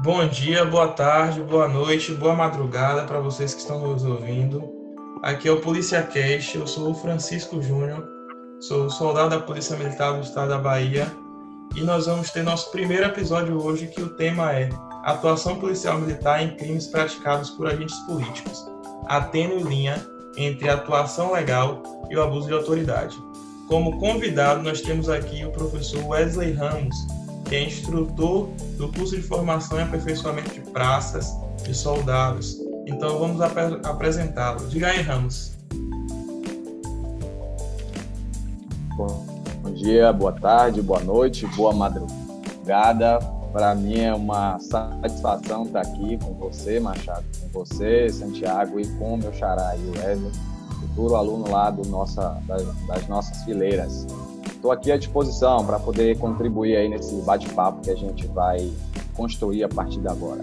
Bom dia, boa tarde, boa noite, boa madrugada para vocês que estão nos ouvindo. Aqui é o Polícia Cast, eu sou o Francisco Júnior, sou soldado da Polícia Militar do Estado da Bahia e nós vamos ter nosso primeiro episódio hoje que o tema é Atuação Policial Militar em Crimes Praticados por Agentes Políticos, a tênue linha entre a atuação legal e o abuso de autoridade. Como convidado, nós temos aqui o professor Wesley Ramos, que é instrutor do curso de formação e aperfeiçoamento de praças e soldados. Então vamos ap apresentá-lo. Diga aí, Ramos. Bom, bom dia, boa tarde, boa noite, boa madrugada. Para mim é uma satisfação estar aqui com você, Machado, com você, Santiago, e com meu xará o Wesley, futuro aluno lá do nossa, das, das nossas fileiras. Estou aqui à disposição para poder contribuir aí nesse bate-papo que a gente vai construir a partir de agora.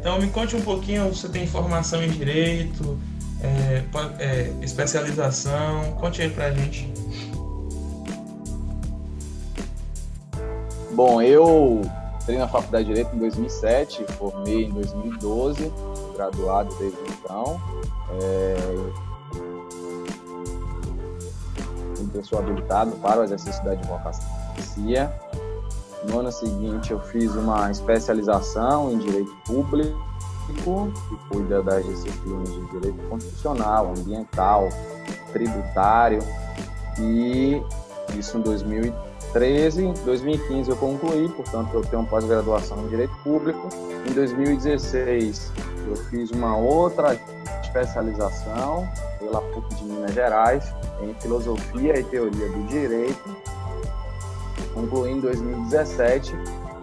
Então, me conte um pouquinho, você tem formação em Direito, é, é, especialização, conte aí para a gente. Bom, eu entrei na Faculdade de Direito em 2007, formei em 2012, graduado desde então. É, eu sou habilitado para o exercício da advocacia. No ano seguinte, eu fiz uma especialização em direito público, que cuida das disciplinas de direito constitucional, ambiental, tributário, e isso em 2013. Em 2015 eu concluí, portanto, eu tenho pós-graduação em direito público. Em 2016, eu fiz uma outra especialização pela PUC de Minas Gerais em Filosofia e Teoria do Direito, concluí em 2017,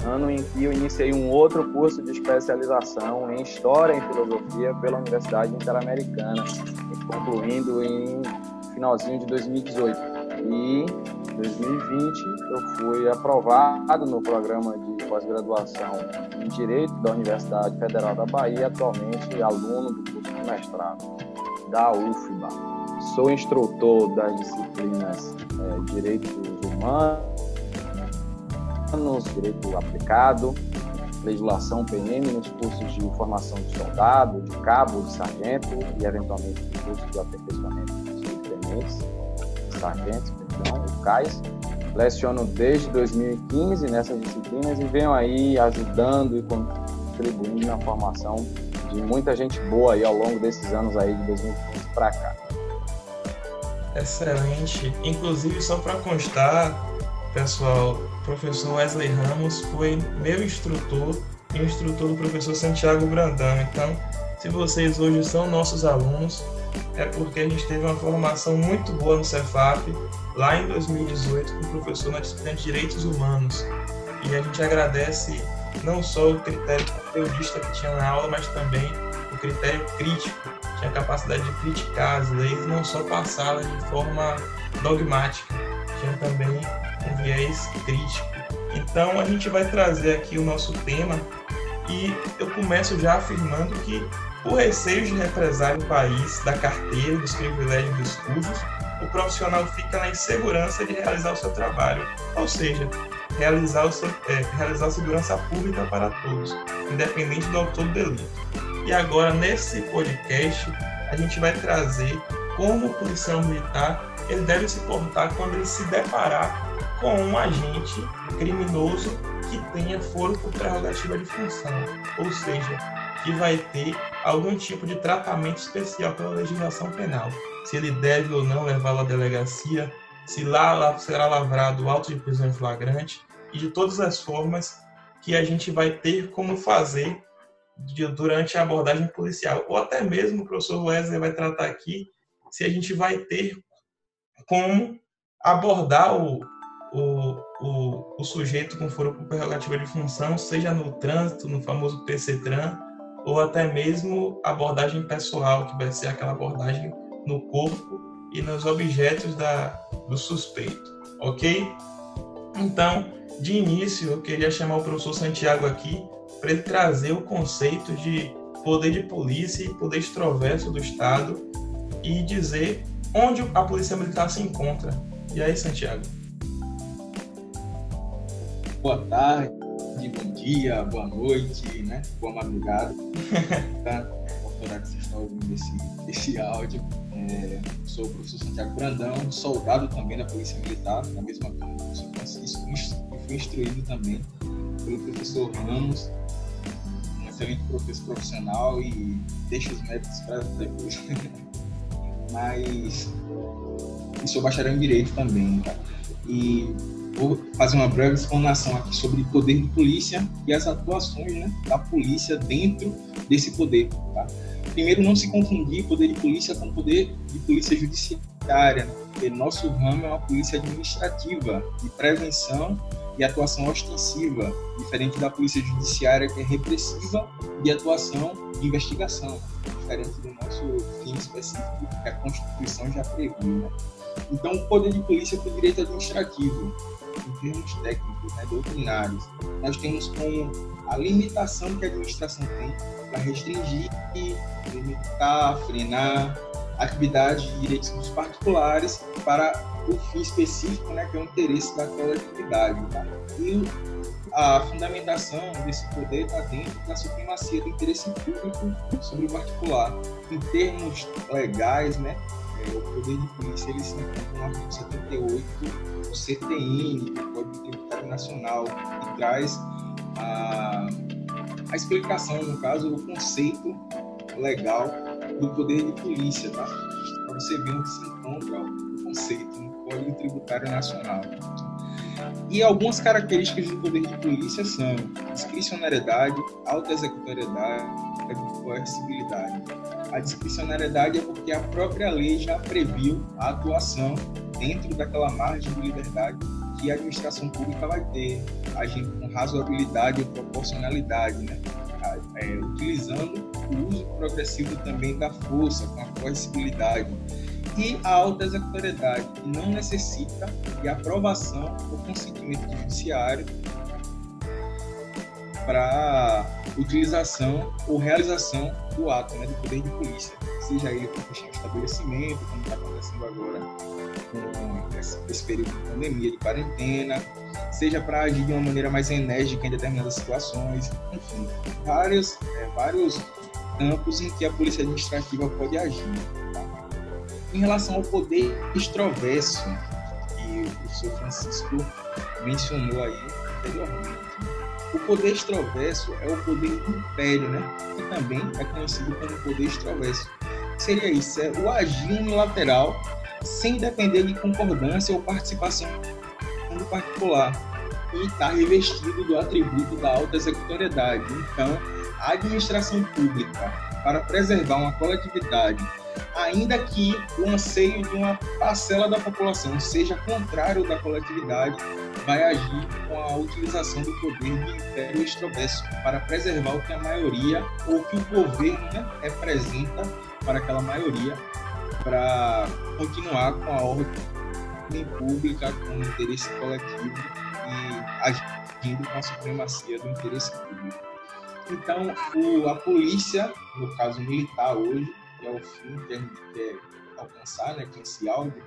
ano em que eu iniciei um outro curso de especialização em História e Filosofia pela Universidade Interamericana, concluindo em finalzinho de 2018. E em 2020 eu fui aprovado no programa de pós-graduação em Direito da Universidade Federal da Bahia, atualmente aluno do curso de mestrado da UFBA. Sou instrutor das disciplinas é, Direitos Humanos, Direito Aplicado, Legislação PM nos cursos de formação de soldado, de cabo, de sargento e, eventualmente, no curso de aperfeiçoamento de subtenentes, sargentos, perdão, CAIS. Leciono desde 2015 nessas disciplinas e venho aí ajudando e contribuindo na formação de muita gente boa aí ao longo desses anos aí de 2015 para cá. Excelente. Inclusive, só para constar, pessoal, o professor Wesley Ramos foi meu instrutor e instrutor do professor Santiago Brandão. Então, se vocês hoje são nossos alunos, é porque a gente teve uma formação muito boa no Cefap, lá em 2018, com o professor na disciplina de Direitos Humanos. E a gente agradece não só o critério conteudista que tinha na aula, mas também o critério crítico, tinha a capacidade de criticar as leis, não só passá-las de forma dogmática, tinha também um viés crítico. Então a gente vai trazer aqui o nosso tema e eu começo já afirmando que, por receio de represar o país da carteira, dos privilégios dos cursos, o profissional fica na insegurança de realizar o seu trabalho. Ou seja, realizar, o, é, realizar a segurança pública para todos, independente do autor do delito. E agora, nesse podcast, a gente vai trazer como o policial militar ele deve se portar quando ele se deparar com um agente criminoso que tenha foro por prerrogativa de função, ou seja, que vai ter algum tipo de tratamento especial pela legislação penal. Se ele deve ou não levá-lo à delegacia, se lá será lavrado auto de prisão em flagrante, e de todas as formas que a gente vai ter como fazer durante a abordagem policial. Ou até mesmo o professor Wesley vai tratar aqui se a gente vai ter como abordar o, o, o, o sujeito com foro por prerrogativa de função, seja no trânsito, no famoso PC-TRAN, ou até mesmo abordagem pessoal, que vai ser aquela abordagem no corpo e nos objetos da, do suspeito, ok? Então, de início, eu queria chamar o professor Santiago aqui para ele trazer o conceito de poder de polícia e poder extroverso do Estado e dizer onde a polícia militar se encontra. E aí, Santiago? Boa tarde, tarde, bom dia, boa noite, né? Boa madrugada. tá? Horário que vocês estão ouvindo esse, esse áudio. É, sou o professor Santiago Brandão, soldado também da Polícia Militar, na mesma turma do professor Francisco, e fui instruído também pelo professor Ramos, um excelente professor profissional e deixa os métodos para depois. Mas e sou bacharel em Direito também, tá? E vou fazer uma breve explanação aqui sobre o poder de polícia e as atuações né, da polícia dentro desse poder. Tá? Primeiro, não se confundir poder de polícia com poder de polícia judiciária, porque nosso ramo é uma polícia administrativa, de prevenção e atuação ostensiva, diferente da polícia judiciária, que é repressiva, e atuação de investigação, diferente do nosso fim específico que a Constituição já previu. Né? Então, o poder de polícia é o direito administrativo, em termos técnicos, né, doutrinários. Nós temos como a limitação que a administração tem para restringir, limitar, frenar atividades de direitos dos particulares para o fim específico, né, que é o interesse da coletividade. Tá? E a fundamentação desse poder está dentro da supremacia do interesse público sobre o particular. Em termos legais, né, o poder de polícia ele se encontra no artigo 78 do CTN, do Código Tributário Nacional, que traz a, a explicação, no caso, o conceito legal do poder de polícia, tá? Para você ver onde se encontra o conceito no Código Tributário Nacional. E algumas características do poder de polícia são discricionariedade, auto-executoriedade e coercibilidade. A discricionariedade é porque a própria lei já previu a atuação dentro daquela margem de liberdade que a administração pública vai ter, agindo com razoabilidade e proporcionalidade, né? É, utilizando o uso progressivo também da força, com a coercibilidade. E a alta executoriedade, que não necessita de aprovação ou consentimento judiciário para utilização ou realização do ato, né, do poder de polícia, seja ele para fechar um estabelecimento, como está acontecendo agora com esse, período de pandemia, de quarentena, seja para agir de uma maneira mais enérgica em determinadas situações, enfim, vários, é, vários campos em que a polícia administrativa pode agir. Tá? Em relação ao poder extroverso, que o professor Francisco mencionou aí anteriormente, o poder extroverso é o poder império, né? Que também é conhecido como poder extroverso. Seria isso, é o agir unilateral sem depender de concordância ou participação do particular e está revestido do atributo da alta executoriedade. Então, a administração pública, para preservar uma coletividade ainda que o anseio de uma parcela da população seja contrário da coletividade, vai agir com a utilização do poder de império extroverso para preservar o que a maioria ou que o governo né, representa para aquela maioria, para continuar com a ordem pública, com o interesse coletivo e agindo com a supremacia do interesse público. Então, o, a polícia, no caso militar hoje, que é o fim quer alcançar né, com esse áudio,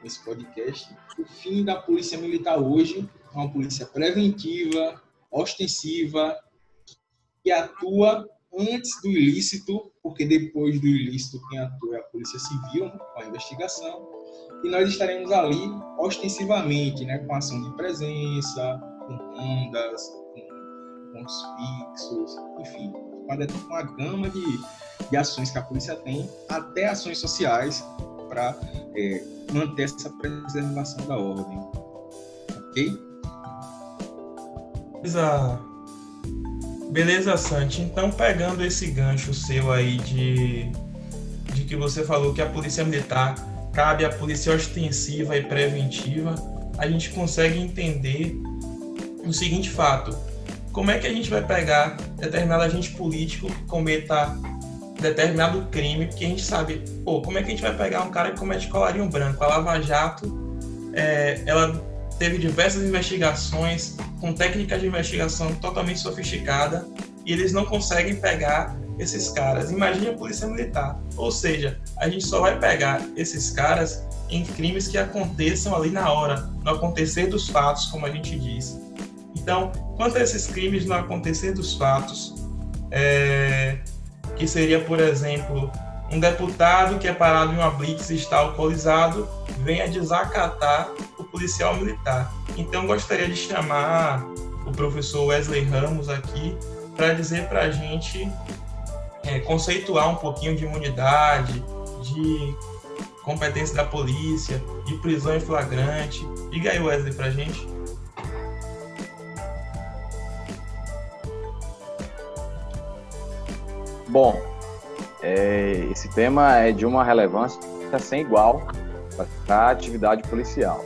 com esse podcast. O fim da polícia militar hoje é uma polícia preventiva, ostensiva, que atua antes do ilícito, porque depois do ilícito quem atua é a polícia civil, né, com a investigação, e nós estaremos ali ostensivamente, né, com ação de presença, com rondas, com pontos fixos, enfim, com uma gama de de ações que a polícia tem, até ações sociais para é, manter essa preservação da ordem. Ok? Beleza, Beleza, Santi. Então, pegando esse gancho seu aí de, de que você falou que a polícia militar cabe à polícia ostensiva e preventiva, a gente consegue entender o seguinte fato: como é que a gente vai pegar determinado agente político que cometa determinado crime, porque a gente sabe, pô, como é que a gente vai pegar um cara que comete colarinho branco? A Lava Jato, é, ela teve diversas investigações com técnicas de investigação totalmente sofisticada e eles não conseguem pegar esses caras. Imagine a polícia militar. Ou seja, a gente só vai pegar esses caras em crimes que aconteçam ali na hora, no acontecer dos fatos, como a gente diz. Então, quanto a esses crimes no acontecer dos fatos, é, que seria, por exemplo, um deputado que é parado em uma blitz e está alcoolizado venha desacatar o policial militar. Então, gostaria de chamar o professor Wesley Ramos aqui para dizer para a gente é, conceituar um pouquinho de imunidade, de competência da polícia, de prisão em flagrante. Diga aí, Wesley, para a gente. Bom, é, esse tema é de uma relevância sem igual para a atividade policial.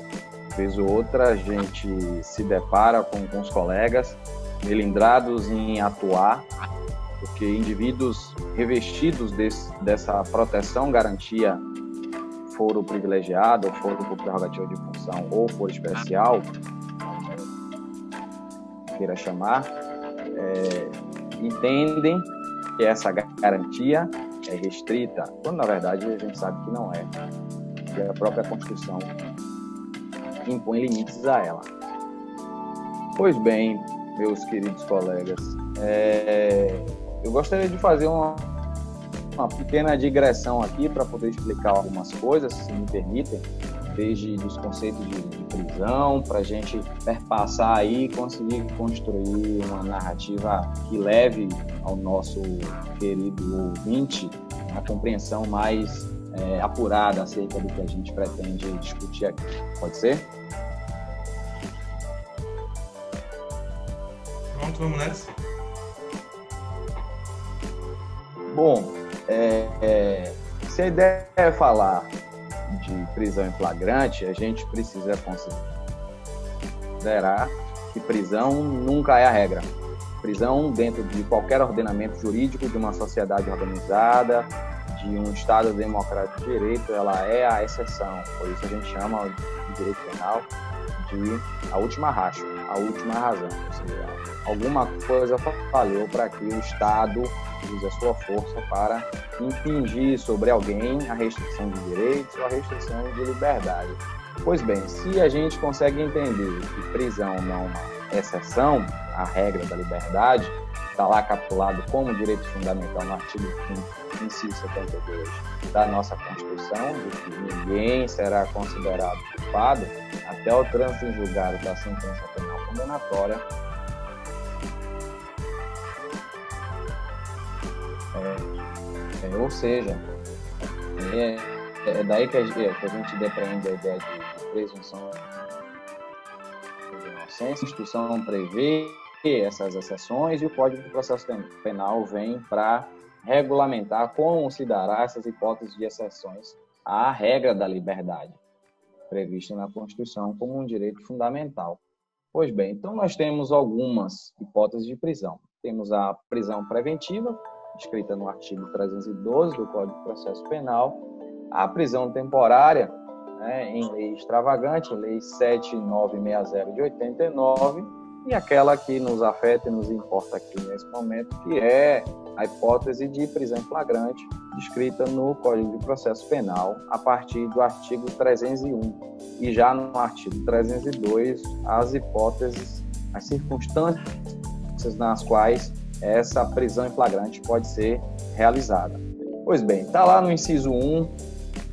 Vez ou outra a gente se depara com, com os colegas melindrados em atuar, porque indivíduos revestidos desse, dessa proteção, garantia, foro privilegiado, ou foro por prerrogativa de função, ou foro especial, queira chamar, é, entendem que essa garantia é restrita, quando na verdade a gente sabe que não é, que a própria Constituição impõe limites a ela. Pois bem, meus queridos colegas, é, eu gostaria de fazer uma, uma pequena digressão aqui para poder explicar algumas coisas, se me permitem, desde os conceitos de, de prisão, para a gente perpassar aí e conseguir construir uma narrativa que leve ao nosso querido ouvinte a compreensão mais é, apurada acerca do que a gente pretende discutir aqui. Pode ser? Pronto, vamos nessa. Bom, é, é, se a ideia é falar de prisão em flagrante, a gente precisa considerar que prisão nunca é a regra. Prisão dentro de qualquer ordenamento jurídico de uma sociedade organizada, de um Estado democrático de direito, ela é a exceção. Por isso a gente chama de direito penal a última racha, a última razão. Ou seja, alguma coisa falhou para que o Estado use a sua força para impingir sobre alguém a restrição de direitos ou a restrição de liberdade. Pois bem, se a gente consegue entender que prisão não é uma exceção à regra da liberdade, está lá capitulado como direito fundamental no artigo 5 inciso 72 da nossa Constituição, de que ninguém será considerado culpado até o trânsito em julgado da sentença penal condenatória É, é, ou seja, é, é daí que a, que a, gente depreende a ideia de, presunção de inocência. A Constituição prevê essas exceções e o Código de Processo Penal vem para regulamentar como se dará essas hipóteses de exceções à regra da liberdade, prevista na Constituição como um direito fundamental. Pois bem, então nós temos algumas hipóteses de prisão. Temos a prisão preventiva, escrita no artigo 312 do Código de Processo Penal, a prisão temporária, né, em lei extravagante, lei 7960 de 89, e aquela que nos afeta e nos importa aqui nesse momento, que é a hipótese de prisão flagrante, descrita no Código de Processo Penal, a partir do artigo 301. E já no artigo 302, as hipóteses, as circunstâncias nas quais essa prisão em flagrante pode ser realizada. Pois bem, está lá no inciso 1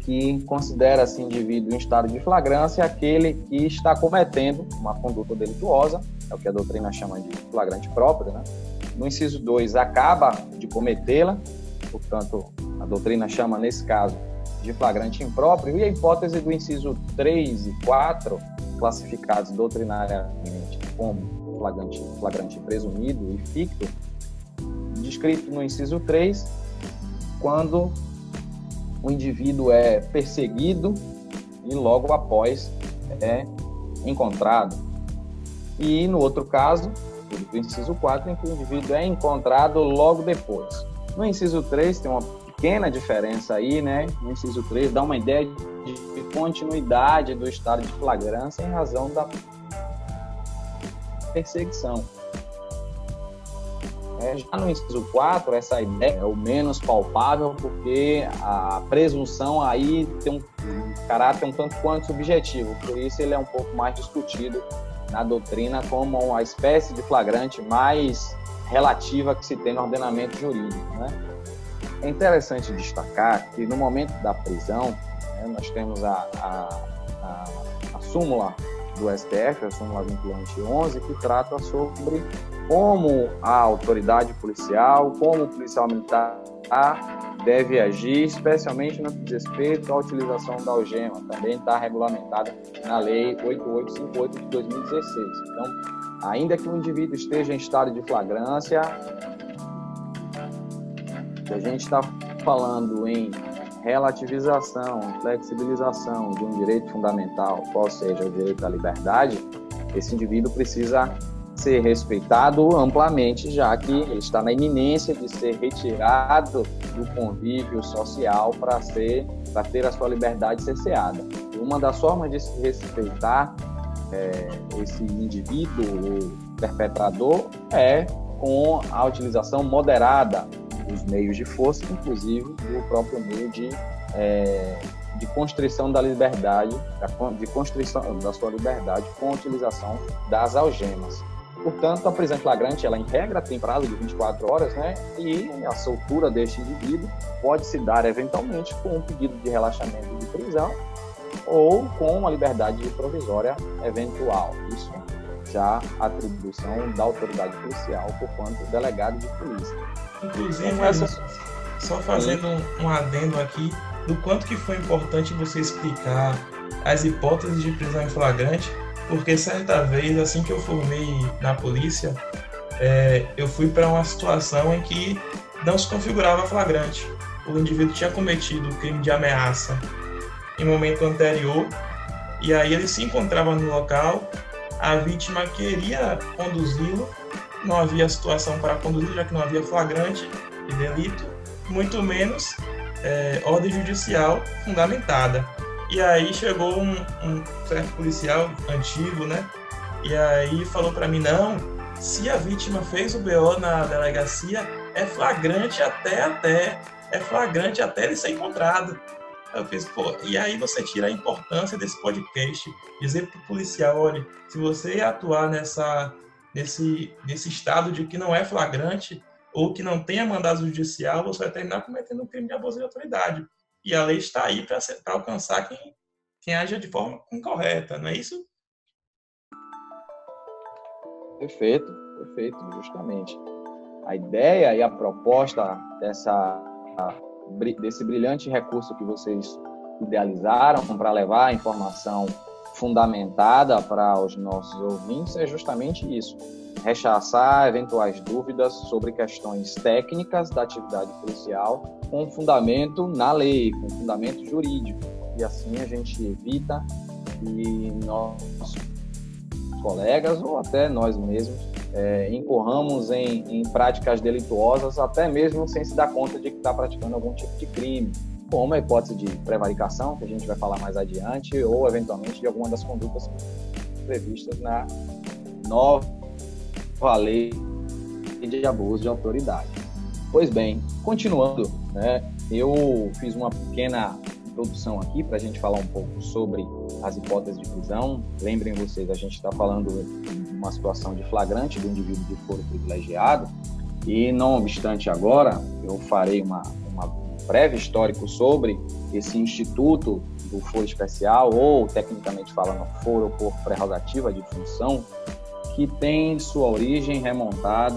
que considera esse indivíduo em estado de flagrância aquele que está cometendo uma conduta delituosa, é o que a doutrina chama de flagrante próprio, né? No inciso 2, acaba de cometê-la, portanto, a doutrina chama, nesse caso, de flagrante impróprio, e a hipótese do inciso 3 e 4, classificados doutrinariamente como flagrante, flagrante presumido e ficto, descrito no inciso 3, quando o indivíduo é perseguido e logo após é encontrado. E no outro caso, do inciso 4, em que o indivíduo é encontrado logo depois. No inciso 3 tem uma pequena diferença aí, né? No inciso 3 dá uma ideia de continuidade do estado de flagrância em razão da perseguição. É, já no inciso 4, essa ideia é o menos palpável, porque a presunção aí tem um caráter um tanto quanto subjetivo, por isso ele é um pouco mais discutido na doutrina como a espécie de flagrante mais relativa que se tem no ordenamento jurídico. Né? É interessante destacar que no momento da prisão, né, nós temos a, a, a, a súmula do STF, a súmula vinculante 11, que trata sobre como a autoridade policial, como o policial militar deve agir, especialmente no que diz respeito à utilização da algema. Também está regulamentada na Lei 8858 de 2016. Então, ainda que o indivíduo esteja em estado de flagrância, se a gente está falando em relativização, flexibilização de um direito fundamental, qual seja o direito à liberdade, esse indivíduo precisa ser respeitado amplamente, já que está na iminência de ser retirado do convívio social para ser para ter a sua liberdade cerceada. Uma das formas de se respeitar é, esse indivíduo, o perpetrador, é com a utilização moderada dos meios de força, inclusive do próprio meio de, é, de constrição da liberdade, de constrição da sua liberdade com a utilização das algemas. Portanto, a prisão flagrante, ela em regra tem prazo de 24 horas, né? E a soltura deste indivíduo pode se dar eventualmente com um pedido de relaxamento de prisão ou com uma liberdade provisória eventual. Isso já atribuição da autoridade policial por quanto delegado de polícia. Inclusive, essa... só fazendo um, um adendo aqui do quanto que foi importante você explicar as hipóteses de prisão em flagrante porque certa vez, assim que eu formei na polícia, é, eu fui para uma situação em que não se configurava flagrante. O indivíduo tinha cometido o crime de ameaça em momento anterior e aí ele se encontrava no local, a vítima queria conduzi-lo, não havia situação para conduzi-lo, já que não havia flagrante de delito, muito menos é, ordem judicial fundamentada. E aí chegou um, um certo policial antigo, né? E aí falou para mim, não, se a vítima fez o BO na delegacia, é flagrante até até, é flagrante até ele ser encontrado. Eu fiz, pô, e aí você tira a importância desse podcast, dizer pro policial, olha, se você atuar nessa, nesse, nesse estado de que não é flagrante ou que não tenha mandado judicial, você vai terminar cometendo um crime de abuso de autoridade. E a lei está aí para alcançar quem, quem age de forma incorreta, não é isso? Perfeito, perfeito, justamente. A ideia e a proposta dessa, desse brilhante recurso que vocês idealizaram para levar a informação fundamentada para os nossos ouvintes é justamente isso: rechaçar eventuais dúvidas sobre questões técnicas da atividade policial com fundamento na lei, com fundamento jurídico. E assim a gente evita que nossos colegas ou até nós mesmos é, incorramos em, em práticas delituosas, até mesmo sem se dar conta de que está praticando algum tipo de crime, como a hipótese de prevaricação, que a gente vai falar mais adiante, ou eventualmente de alguma das condutas previstas na nova lei de abuso de autoridade. Pois bem, continuando, né, eu fiz uma pequena introdução aqui para a gente falar um pouco sobre as hipóteses de prisão. Lembrem vocês, a gente está falando de uma situação de flagrante do indivíduo de foro privilegiado e, não obstante agora, eu farei uma, uma breve histórico sobre esse instituto do foro especial ou, tecnicamente falando, foro por prerrogativa de função, que tem sua origem remontada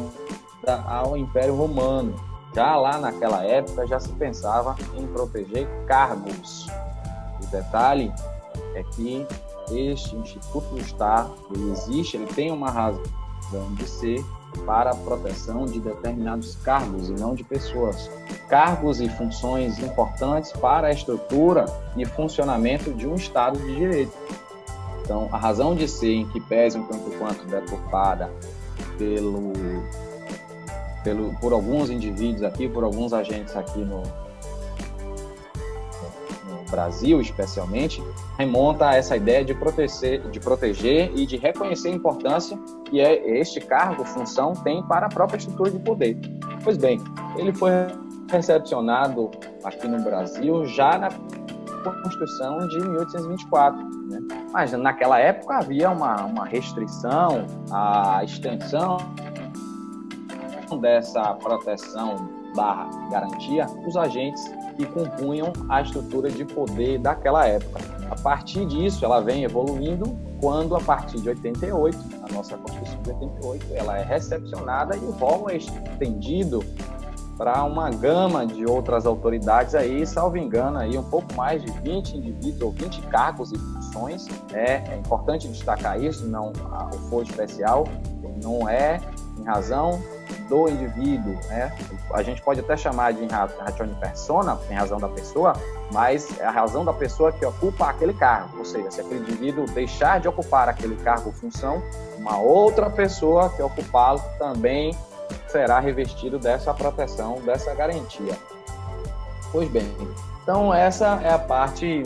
ao Império Romano. Já lá naquela época já se pensava em proteger cargos. O detalhe é que este instituto está, ele existe, ele tem uma razão de ser para a proteção de determinados cargos e não de pessoas. Cargos e funções importantes para a estrutura e funcionamento de um Estado de Direito. Então, a razão de ser em que pese um tanto quanto deturpada pelo pelo, por alguns indivíduos aqui, por alguns agentes aqui no, no Brasil, especialmente, remonta a essa ideia de proteger, de proteger e de reconhecer a importância que é este cargo, função, tem para a própria estrutura de poder. Pois bem, ele foi recepcionado aqui no Brasil já na Constituição de 1824, né? Mas naquela época havia uma, uma restrição à extensão dessa proteção barra garantia os agentes que compunham a estrutura de poder daquela época. A partir disso, ela vem evoluindo quando, a partir de 88, a nossa Constituição de 88, ela é recepcionada e o rol é estendido para uma gama de outras autoridades aí, salvo engano, aí um pouco mais de 20 indivíduos ou 20 cargos e funções. É, é importante destacar isso, não o foro especial não é em razão do indivíduo, né? A gente pode até chamar de de persona, em razão da pessoa, mas é a razão da pessoa que ocupa aquele cargo. Ou seja, se aquele indivíduo deixar de ocupar aquele cargo ou função, uma outra pessoa que ocupá-lo também será revestido dessa proteção, dessa garantia. Pois bem, então essa é a parte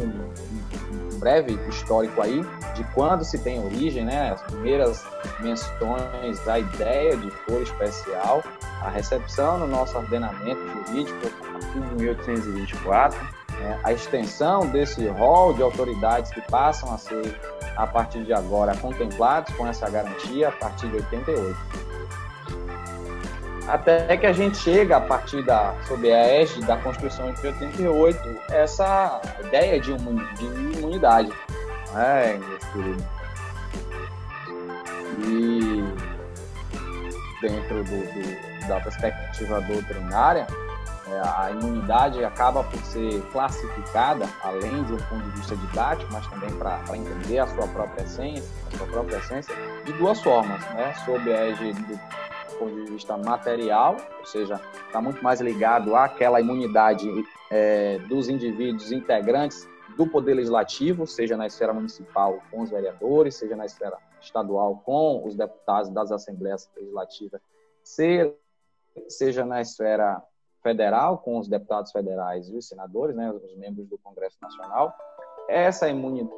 breve histórico aí de quando se tem origem, né? As primeiras menções da ideia de foro especial, a recepção no nosso ordenamento jurídico, em 1824, né? a extensão desse rol de autoridades que passam a ser, a partir de agora, contemplados com essa garantia a partir de 88 até que a gente chega a partir da sob a égide da Constituição de 88 essa ideia de, imunidade, né? E dentro do, do, da perspectiva doutrinária, é, a imunidade acaba por ser classificada, além de um ponto de vista didático, mas também para entender a sua própria essência, a sua própria essência, de duas formas, né? sob a égide do ponto de vista material, ou seja, está muito mais ligado àquela imunidade é, dos indivíduos integrantes do Poder Legislativo, seja na esfera municipal com os vereadores, seja na esfera estadual com os deputados das Assembleias Legislativas, seja na esfera federal com os deputados federais e os senadores, né, os membros do Congresso Nacional. Essa imunidade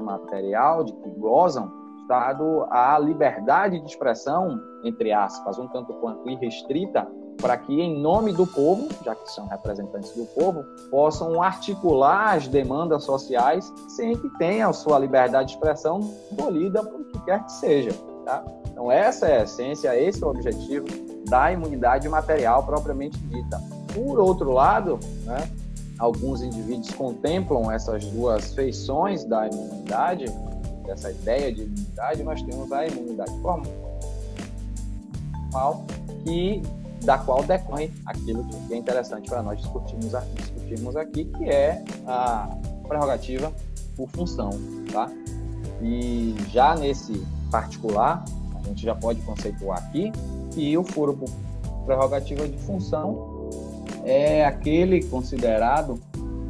material de que gozam dado a liberdade de expressão, entre aspas, um tanto quanto irrestrita, para que, em nome do povo, já que são representantes do povo, possam articular as demandas sociais sem que tenham sua liberdade de expressão tolhida por que quer que seja. Tá? Então, essa é a essência, esse é o objetivo da imunidade material propriamente dita. Por outro lado, né, alguns indivíduos contemplam essas duas feições da imunidade dessa ideia de imunidade, nós temos a imunidade formal, que, da qual decorre aquilo que é interessante para nós discutirmos, discutirmos aqui, que é a prerrogativa por função. Tá? E já nesse particular, a gente já pode conceituar aqui que o foro por prerrogativa de função é aquele considerado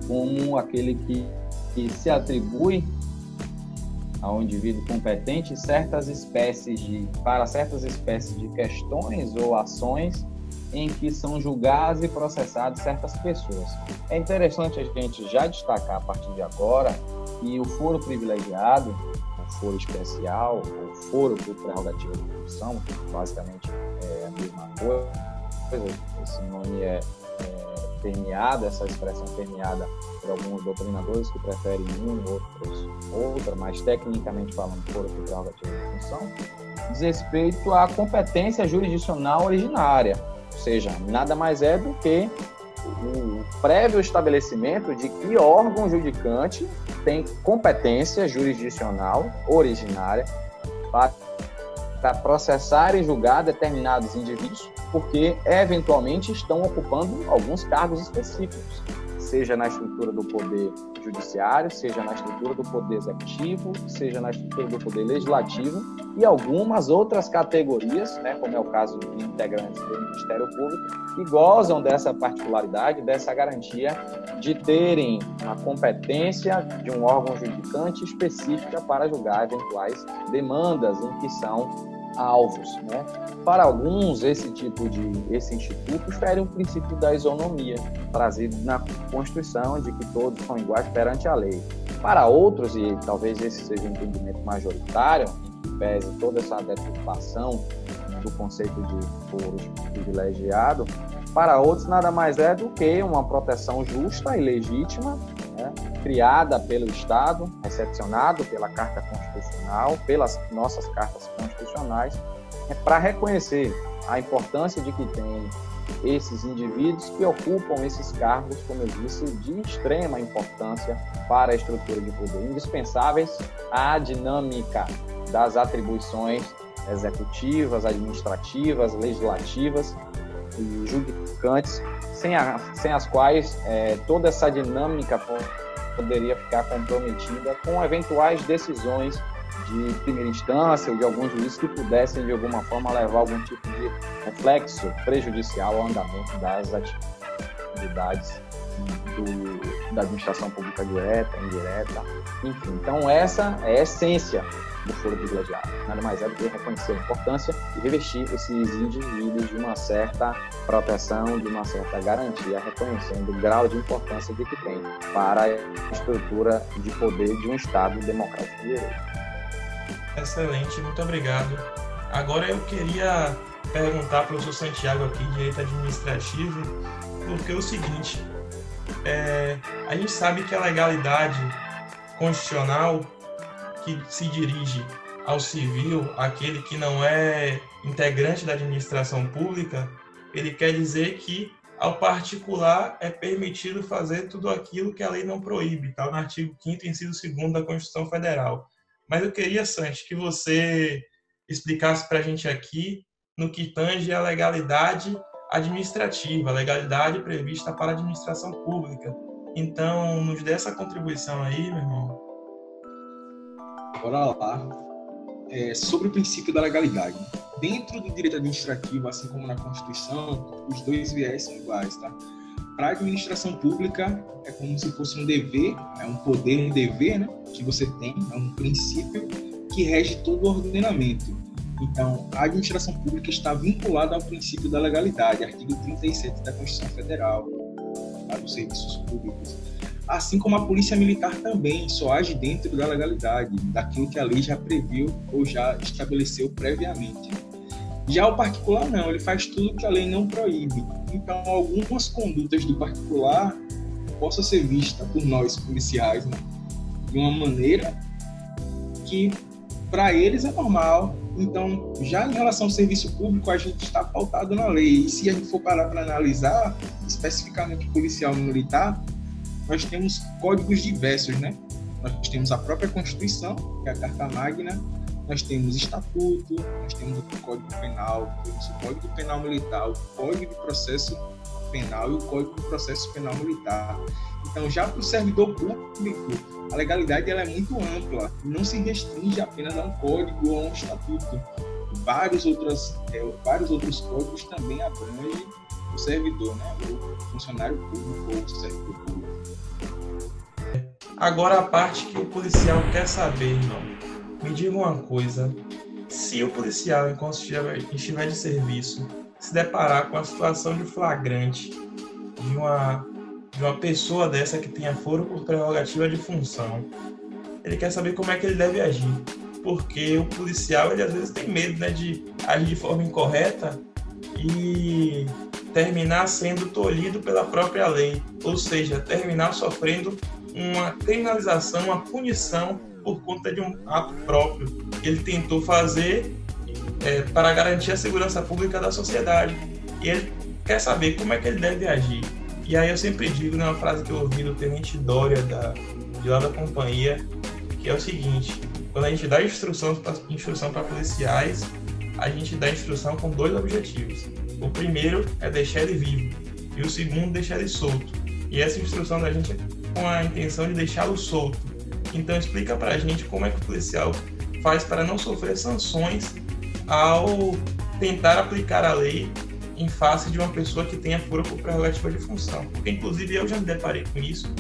como aquele que, que se atribui ao indivíduo competente certas espécies de para certas espécies de questões ou ações em que são julgadas e processadas certas pessoas. É interessante a gente já destacar a partir de agora que o foro privilegiado, o foro especial, o foro por prerrogativa de função, que basicamente é a mesma coisa, esse nome é, é permeado, essa expressão permeada alguns doutrinadores que preferem um, outros outra, mas tecnicamente falando, por prerrogativa de função, diz respeito à competência jurisdicional originária, ou seja, nada mais é do que o prévio estabelecimento de que órgão judicante tem competência jurisdicional originária para processar e julgar determinados indivíduos, porque eventualmente estão ocupando alguns cargos específicos seja na estrutura do poder judiciário, seja na estrutura do poder executivo, seja na estrutura do poder legislativo e algumas outras categorias, né, como é o caso de integrantes do Ministério Público, que gozam dessa particularidade, dessa garantia de terem a competência de um órgão judicante específica para julgar eventuais demandas em que são alvos. Né? Para alguns, esse tipo de esse instituto fere o princípio da isonomia, trazido na Constituição, de que todos são iguais perante a lei. Para outros, e talvez esse seja o entendimento majoritário, que pese toda essa deturpação do conceito de foro privilegiado, para outros nada mais é do que uma proteção justa e legítima criada pelo Estado, recepcionado pela Carta Constitucional, pelas nossas cartas constitucionais, é para reconhecer a importância de que tem esses indivíduos que ocupam esses cargos, como eu disse, de extrema importância para a estrutura de poder, indispensáveis à dinâmica das atribuições executivas, administrativas, legislativas e judicantes, sem, a, sem as quais é, toda essa dinâmica poderia ficar comprometida com eventuais decisões de primeira instância ou de alguns juízes que pudessem, de alguma forma, levar algum tipo de reflexo prejudicial ao andamento das atividades do, da administração pública direta, indireta, enfim. Então, essa é a essência do foro privilegiado. Nada mais é do que reconhecer a importância e revestir esses indivíduos de uma certa proteção, de uma certa garantia, reconhecendo o grau de importância que tem para a estrutura de poder de um Estado democrático de direito. Excelente, muito obrigado. Agora eu queria perguntar para o professor Santiago aqui, direito administrativo, porque é o seguinte, é, a gente sabe que a legalidade constitucional que se dirige ao civil, aquele que não é integrante da administração pública, ele quer dizer que ao particular é permitido fazer tudo aquilo que a lei não proíbe, está no artigo 5 inciso 2 da Constituição Federal. Mas eu queria, Santos, que você explicasse para a gente aqui no que tange a legalidade administrativa, a legalidade prevista para a administração pública. Então, nos dê essa contribuição aí, meu irmão. Bora lá. É, sobre o princípio da legalidade. Dentro do direito administrativo, assim como na Constituição, os dois viés são iguais, tá? Para a administração pública, é como se fosse um dever, é um poder, um dever, né? Que você tem, é um princípio que rege todo o ordenamento. Então, a administração pública está vinculada ao princípio da legalidade, artigo 37 da Constituição Federal, para os serviços públicos. Assim como a polícia militar também só age dentro da legalidade, daquilo que a lei já previu ou já estabeleceu previamente. Já o particular não, ele faz tudo que a lei não proíbe. Então, algumas condutas do particular possam ser vistas por nós policiais né, de uma maneira que para eles é normal. Então, já em relação ao serviço público, a gente está pautado na lei. E se a gente for parar para analisar, especificamente policial militar, nós temos códigos diversos, né? Nós temos a própria Constituição, que é a Carta Magna, nós temos estatuto, nós temos o Código Penal, temos o Código Penal Militar, o Código de Processo Penal e o Código de Processo Penal Militar. Então, já para o servidor público, a legalidade ela é muito ampla, não se restringe apenas a um código ou a um estatuto. Vários, outros é, vários outros códigos também abrangem o servidor, né? o funcionário público ou o servidor público. Agora a parte que o policial quer saber, irmão. Me diga uma coisa: se o policial, enquanto estiver, de serviço, se deparar com a situação de flagrante de uma, de uma pessoa dessa que tenha foro por prerrogativa de função, ele quer saber como é que ele deve agir. Porque o policial, ele às vezes tem medo né, de agir de forma incorreta e terminar sendo tolhido pela própria lei, ou seja, terminar sofrendo uma criminalização, uma punição por conta de um ato próprio que ele tentou fazer é, para garantir a segurança pública da sociedade. E ele quer saber como é que ele deve agir. E aí eu sempre digo, numa frase que eu ouvi do Tenente Dória, da, de lá da companhia, que é o seguinte, quando a gente dá instrução para instrução policiais, a gente dá instrução com dois objetivos. O primeiro é deixar ele vivo e o segundo deixar ele solto. E essa instrução da gente é com a intenção de deixá-lo solto, então explica para a gente como é que o policial faz para não sofrer sanções ao tentar aplicar a lei em face de uma pessoa que tenha fura por prerrogativa de função. Porque inclusive eu já me deparei com isso.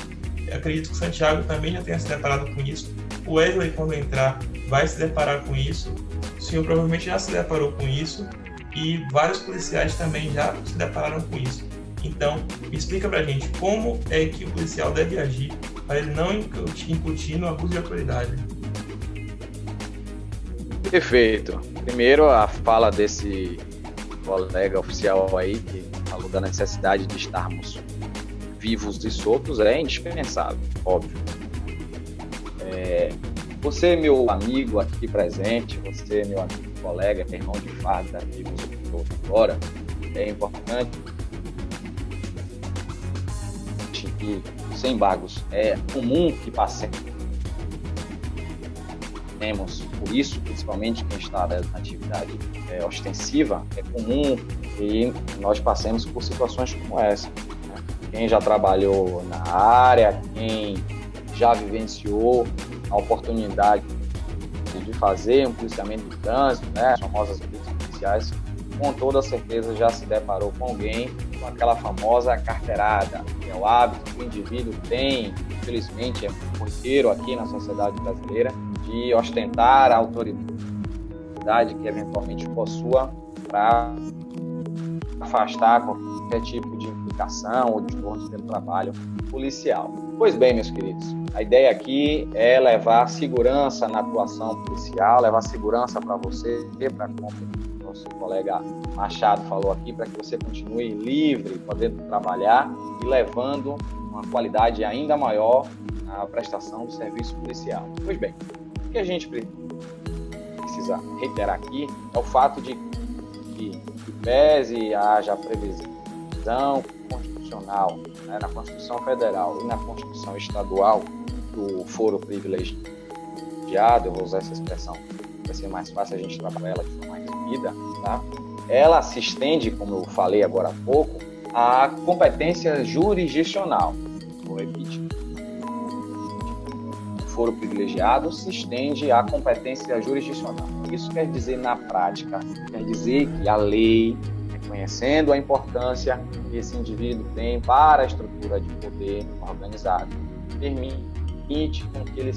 Eu acredito que Santiago também já tenha se deparado com isso. O Wesley, quando entrar, vai se deparar com isso. O senhor provavelmente já se deparou com isso. E vários policiais também já se depararam com isso. Então, explica pra gente como é que o policial deve agir para ele não incutir no abuso de autoridade. Perfeito. Primeiro, a fala desse colega oficial aí, que falou da necessidade de estarmos vivos e soltos, é indispensável, óbvio. É, você, meu amigo aqui presente, você, meu amigo colega, irmão de farda, nos escutou agora, é importante sem embargos, é comum que passemos por isso, principalmente quem está na atividade é, ostensiva, é comum que nós passemos por situações como essa. Né? Quem já trabalhou na área, quem já vivenciou a oportunidade de fazer um policiamento de trânsito, né, as famosas polícias policiais, com toda certeza já se deparou com alguém com aquela famosa carteirada, que é o hábito que o indivíduo tem, infelizmente é corriqueiro aqui na sociedade brasileira, de ostentar a autoridade que eventualmente possua para afastar qualquer tipo de implicação ou desconto pelo trabalho policial. Pois bem, meus queridos, a ideia aqui é levar segurança na atuação policial, levar segurança para você, para o nosso colega Machado falou aqui, para que você continue livre, podendo trabalhar e levando uma qualidade ainda maior na prestação do serviço policial. Pois bem, o que a gente precisa reiterar aqui é o fato de que, que pese haja previsão constitucional né, na Constituição Federal e na Constituição Estadual do foro privilegiado, eu vou usar essa expressão, vai ser mais fácil a gente trabalhar ela de forma resumida, tá? ela se estende, como eu falei agora há pouco, à competência jurisdicional. Vou repetir. O foro privilegiado se estende à competência jurisdicional. Isso quer dizer, na prática, quer dizer que a lei, reconhecendo a importância que esse indivíduo tem para a estrutura de poder organizado, permite que ele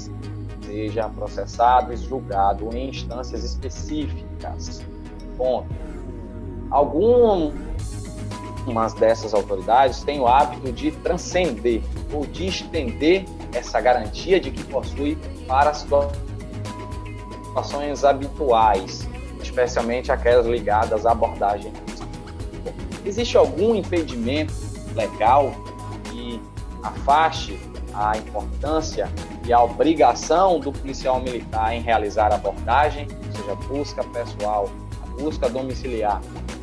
seja processado e julgado em instâncias específicas. Ponto. Algumas dessas autoridades têm o hábito de transcender ou de estender essa garantia de que possui para situações habituais, especialmente aquelas ligadas à abordagem. Existe algum impedimento legal que afaste a importância e a obrigação do policial militar em realizar a abordagem, ou seja, busca pessoal, a busca domiciliar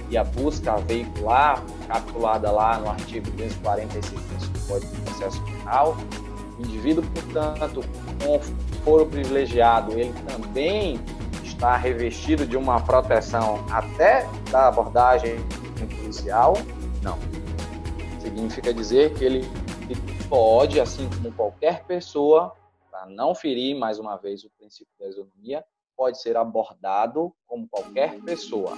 e a busca veicular, capitulada lá no artigo 245 do Código de Processo Penal. O indivíduo, portanto, com foro privilegiado, ele também está revestido de uma proteção até da abordagem policial? Não. Significa dizer que ele pode, assim como qualquer pessoa, para não ferir mais uma vez o princípio da isonomia, pode ser abordado como qualquer pessoa.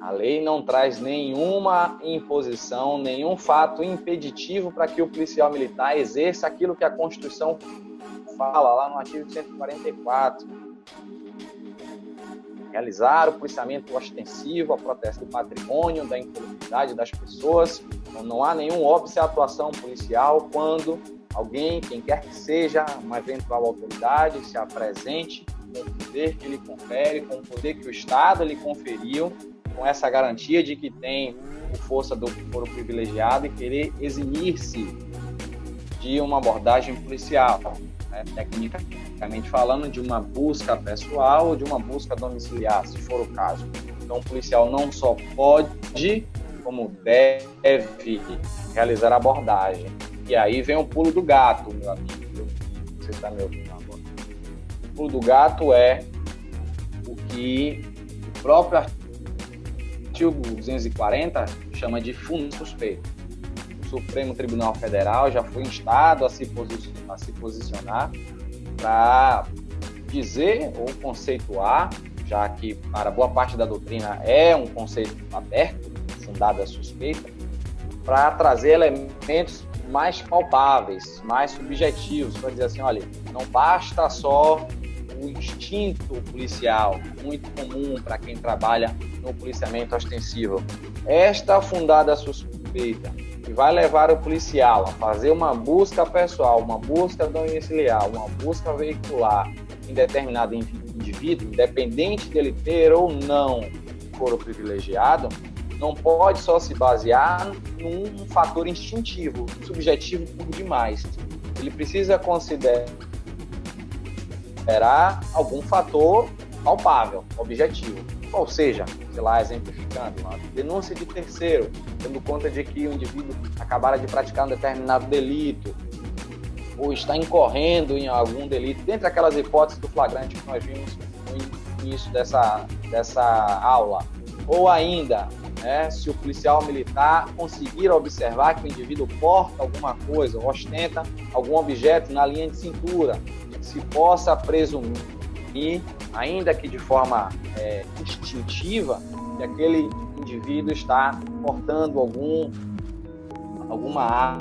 A lei não traz nenhuma imposição, nenhum fato impeditivo para que o policial militar exerça aquilo que a Constituição fala lá no artigo 144. Realizar o policiamento ostensivo, a proteção do patrimônio, da integridade das pessoas. Então, não há nenhum óbvio de atuação policial quando alguém, quem quer que seja, uma eventual autoridade, se apresente com o poder que ele confere, com o poder que o Estado lhe conferiu, com essa garantia de que tem força do foro privilegiado e querer eximir-se de uma abordagem policial, né? tecnicamente falando, de uma busca pessoal ou de uma busca domiciliar, se for o caso. Então, o policial não só pode, como deve realizar a abordagem. E aí vem o pulo do gato, meu amigo. Você está me ouvindo? pulo do gato é o que o próprio artigo 240 chama de fundo suspeito. Supremo Tribunal Federal já foi instado a se, a se posicionar para dizer ou conceituar, já que para boa parte da doutrina é um conceito aberto, fundado a suspeita, para trazer elementos mais palpáveis, mais subjetivos, para dizer assim, olha, não basta só o instinto policial, muito comum para quem trabalha no policiamento ostensivo. Esta fundada suspeita que vai levar o policial a fazer uma busca pessoal, uma busca domiciliar, uma busca veicular em determinado indivíduo, independente dele ter ou não foro privilegiado, não pode só se basear num fator instintivo, subjetivo por demais. Ele precisa considerar Era algum fator palpável, objetivo. Ou seja, sei lá, exemplificando, uma denúncia de terceiro, dando conta de que o indivíduo acabara de praticar um determinado delito, ou está incorrendo em algum delito, dentre aquelas hipóteses do flagrante que nós vimos no início dessa, dessa aula. Ou ainda, né, se o policial militar conseguir observar que o indivíduo porta alguma coisa, ostenta algum objeto na linha de cintura, se possa presumir, ainda que de forma é, instintiva, que aquele indivíduo está portando algum, alguma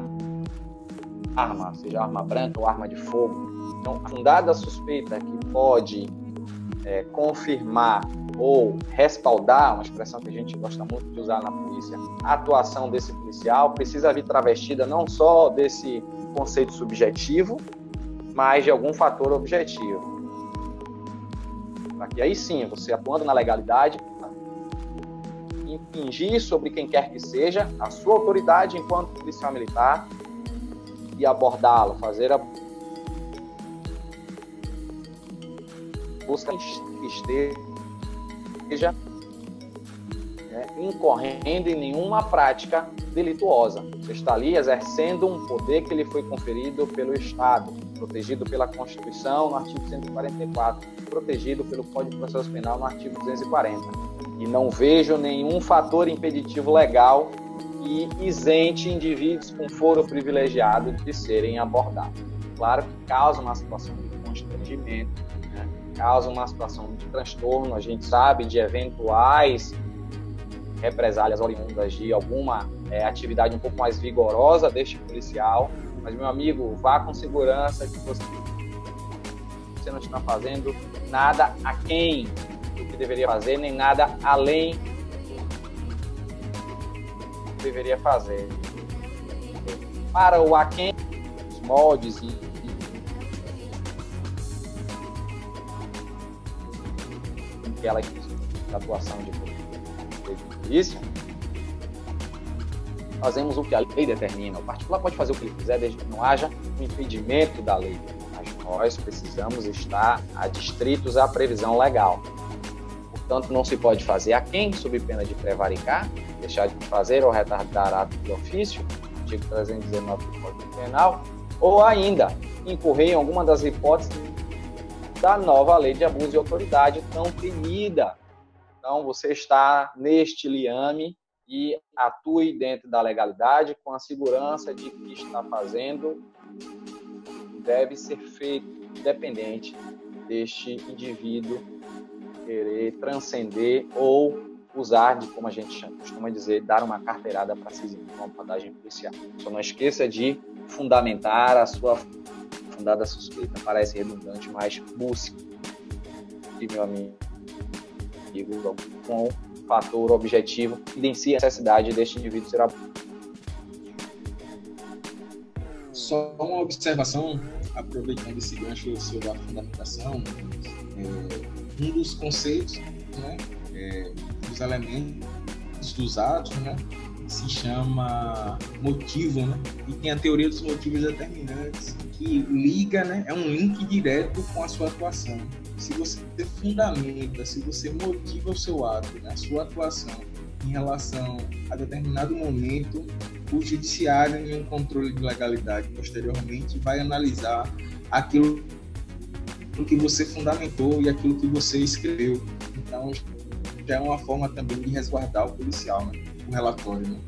arma, seja arma branca ou arma de fogo. Então, a fundada suspeita que pode é, confirmar ou respaldar, uma expressão que a gente gosta muito de usar na polícia, a atuação desse policial precisa vir travestida não só desse conceito subjetivo, mas de algum fator objetivo. Para que aí sim, você atuando na legalidade, impingir sobre quem quer que seja a sua autoridade enquanto policial militar e abordá-lo, fazer a busca que esteja né, incorrendo em nenhuma prática delituosa. Você está ali exercendo um poder que lhe foi conferido pelo Estado, protegido pela Constituição no artigo 144, protegido pelo Código de Processo Penal no artigo 240. E não vejo nenhum fator impeditivo legal que isente indivíduos com foro privilegiado de serem abordados. Claro que causa uma situação de constrangimento, né? causa uma situação de transtorno, a gente sabe de eventuais represálias oriundas de alguma é, atividade um pouco mais vigorosa deste policial, mas meu amigo, vá com segurança que você não está fazendo nada aquém do que deveria fazer, nem nada além do que deveria fazer. Para o aquém, os moldes e aquela atuação de polícia, fazemos o que a lei determina. O particular pode fazer o que ele quiser, desde que não haja um impedimento da lei. Mas nós precisamos estar adstritos à previsão legal. Portanto, não se pode fazer a quem, sob pena de prevaricar, deixar de fazer ou retardar ato de ofício, artigo 319 do Código Penal, ou ainda incorrer em alguma das hipóteses da nova lei de abuso de autoridade tão temida. Então, você está neste liame e atue dentro da legalidade com a segurança de que está fazendo deve ser feito independente deste indivíduo querer transcender ou usar de, como a gente costuma dizer, dar uma carteirada para si uma abordagem policial. Só não esqueça de fundamentar a sua fundada suspeita. Parece redundante, mas busque, meu amigo, com fator objetivo evidencia a necessidade deste indivíduo ser Só uma observação, aproveitando esse gancho sobre a fundamentação, é, um dos conceitos, né, é, dos elementos dos atos, né, se chama motivo, né, e tem a teoria dos motivos determinantes, que liga, né, é um link direto com a sua atuação se você fundamenta, se você motiva o seu ato, né, a sua atuação em relação a determinado momento, o judiciário, em um controle de legalidade posteriormente, vai analisar aquilo que você fundamentou e aquilo que você escreveu. Então, já é uma forma também de resguardar o policial, né? o relatório, né?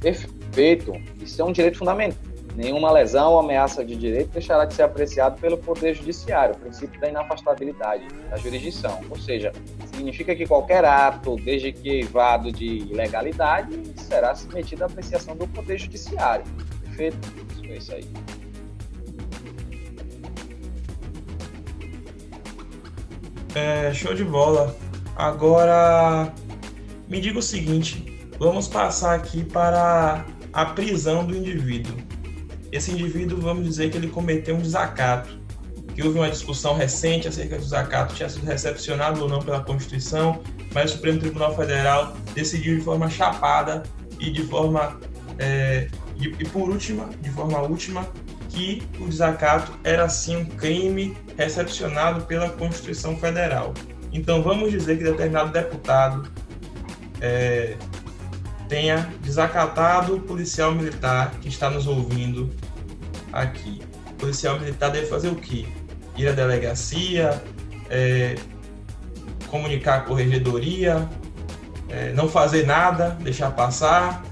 Perfeito. Isso é um direito fundamental Nenhuma lesão ou ameaça de direito deixará de ser apreciado pelo Poder Judiciário, o princípio da inafastabilidade da jurisdição. Ou seja, significa que qualquer ato, desde que eivado de ilegalidade, será submetido à apreciação do Poder Judiciário. Perfeito? Isso é isso aí. É, show de bola. Agora, me diga o seguinte: vamos passar aqui para a prisão do indivíduo esse indivíduo, vamos dizer que ele cometeu um desacato, que houve uma discussão recente acerca do desacato, tinha sido recepcionado ou não pela Constituição, mas o Supremo Tribunal Federal decidiu de forma chapada e de forma é, e, e, por última, de forma última, que o desacato era sim um crime recepcionado pela Constituição Federal. Então vamos dizer que determinado deputado é, tenha desacatado o policial militar que está nos ouvindo aqui. O policial militar deve fazer o quê? Ir à delegacia, é, comunicar a corregedoria, é, não fazer nada, deixar passar,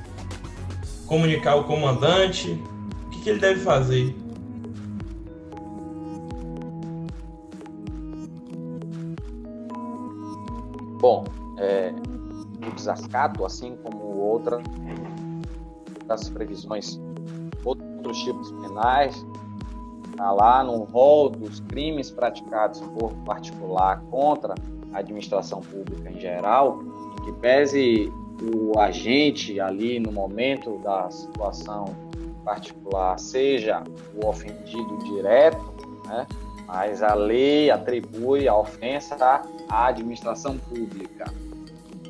comunicar o comandante. O que, que ele deve fazer? Bom, é, o desacato, assim como outra das previsões, outros tipos penais, está lá no rol dos crimes praticados por particular contra a administração pública em geral, em que pese o agente ali no momento da situação particular seja o ofendido direto, né? mas a lei atribui a ofensa à administração pública.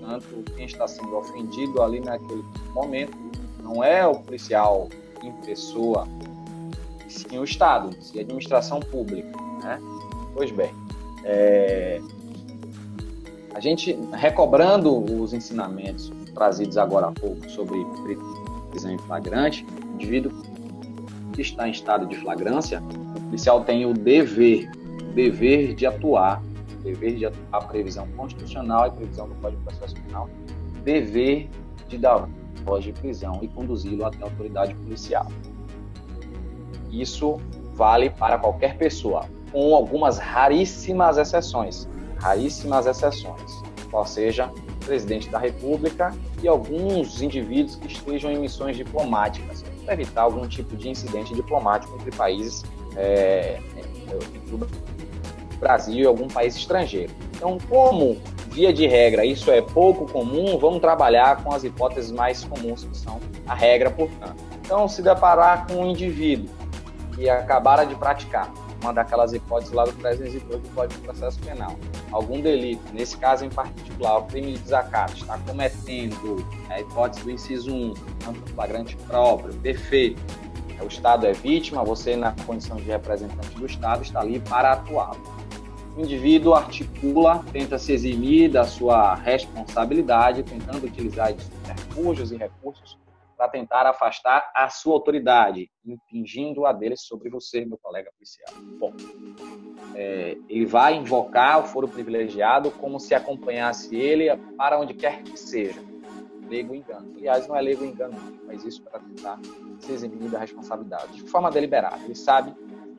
Portanto, quem está sendo ofendido ali naquele momento não é o policial em pessoa, sim o Estado, sim a administração pública. Né? Pois bem, é... a gente, recobrando os ensinamentos trazidos agora há pouco sobre prisão em flagrante, o indivíduo que está em estado de flagrância, o policial tem o dever, o dever de atuar dever de a previsão constitucional e previsão do Código de Processo Penal, dever de dar voz de prisão e conduzi-lo até a autoridade policial. Isso vale para qualquer pessoa, com algumas raríssimas exceções, raríssimas exceções, qual seja presidente da República e alguns indivíduos que estejam em missões diplomáticas, para evitar algum tipo de incidente diplomático entre países é, Brasil e algum país estrangeiro. Então, como via de regra isso é pouco comum, vamos trabalhar com as hipóteses mais comuns, que são a regra, portanto. Então, se deparar com um indivíduo que acabara de praticar uma daquelas hipóteses lá do 302 do Código de Processo Penal, algum delito, nesse caso em particular, o crime de desacato, está cometendo a hipótese do inciso 1, flagrante próprio, perfeito, o Estado é vítima, você, na condição de representante do Estado, está ali para atuá-lo o indivíduo articula, tenta se eximir da sua responsabilidade, tentando utilizar subterfúgios e recursos para tentar afastar a sua autoridade, impingindo a dele sobre você, meu colega policial. Bom, é, ele vai invocar o foro privilegiado como se acompanhasse ele para onde quer que seja. Leigo engano. Aliás, não é leigo engano, mas isso para tentar se eximir da responsabilidade, de forma deliberada. Ele sabe